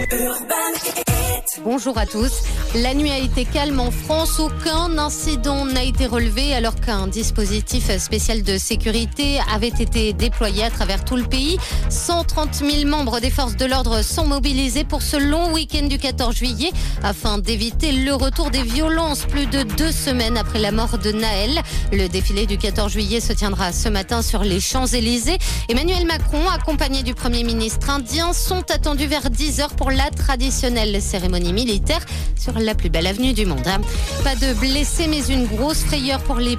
Urban. Bonjour à tous. La nuit a été calme en France. Aucun incident n'a été relevé alors qu'un dispositif spécial de sécurité avait été déployé à travers tout le pays. 130 000 membres des forces de l'ordre sont mobilisés pour ce long week-end du 14 juillet afin d'éviter le retour des violences plus de deux semaines après la mort de Naël. Le défilé du 14 juillet se tiendra ce matin sur les Champs-Élysées. Emmanuel Macron, accompagné du Premier ministre indien, sont attendus vers 10h pour la traditionnelle cérémonie militaire sur la plus belle avenue du monde. Pas de blessés, mais une grosse frayeur pour les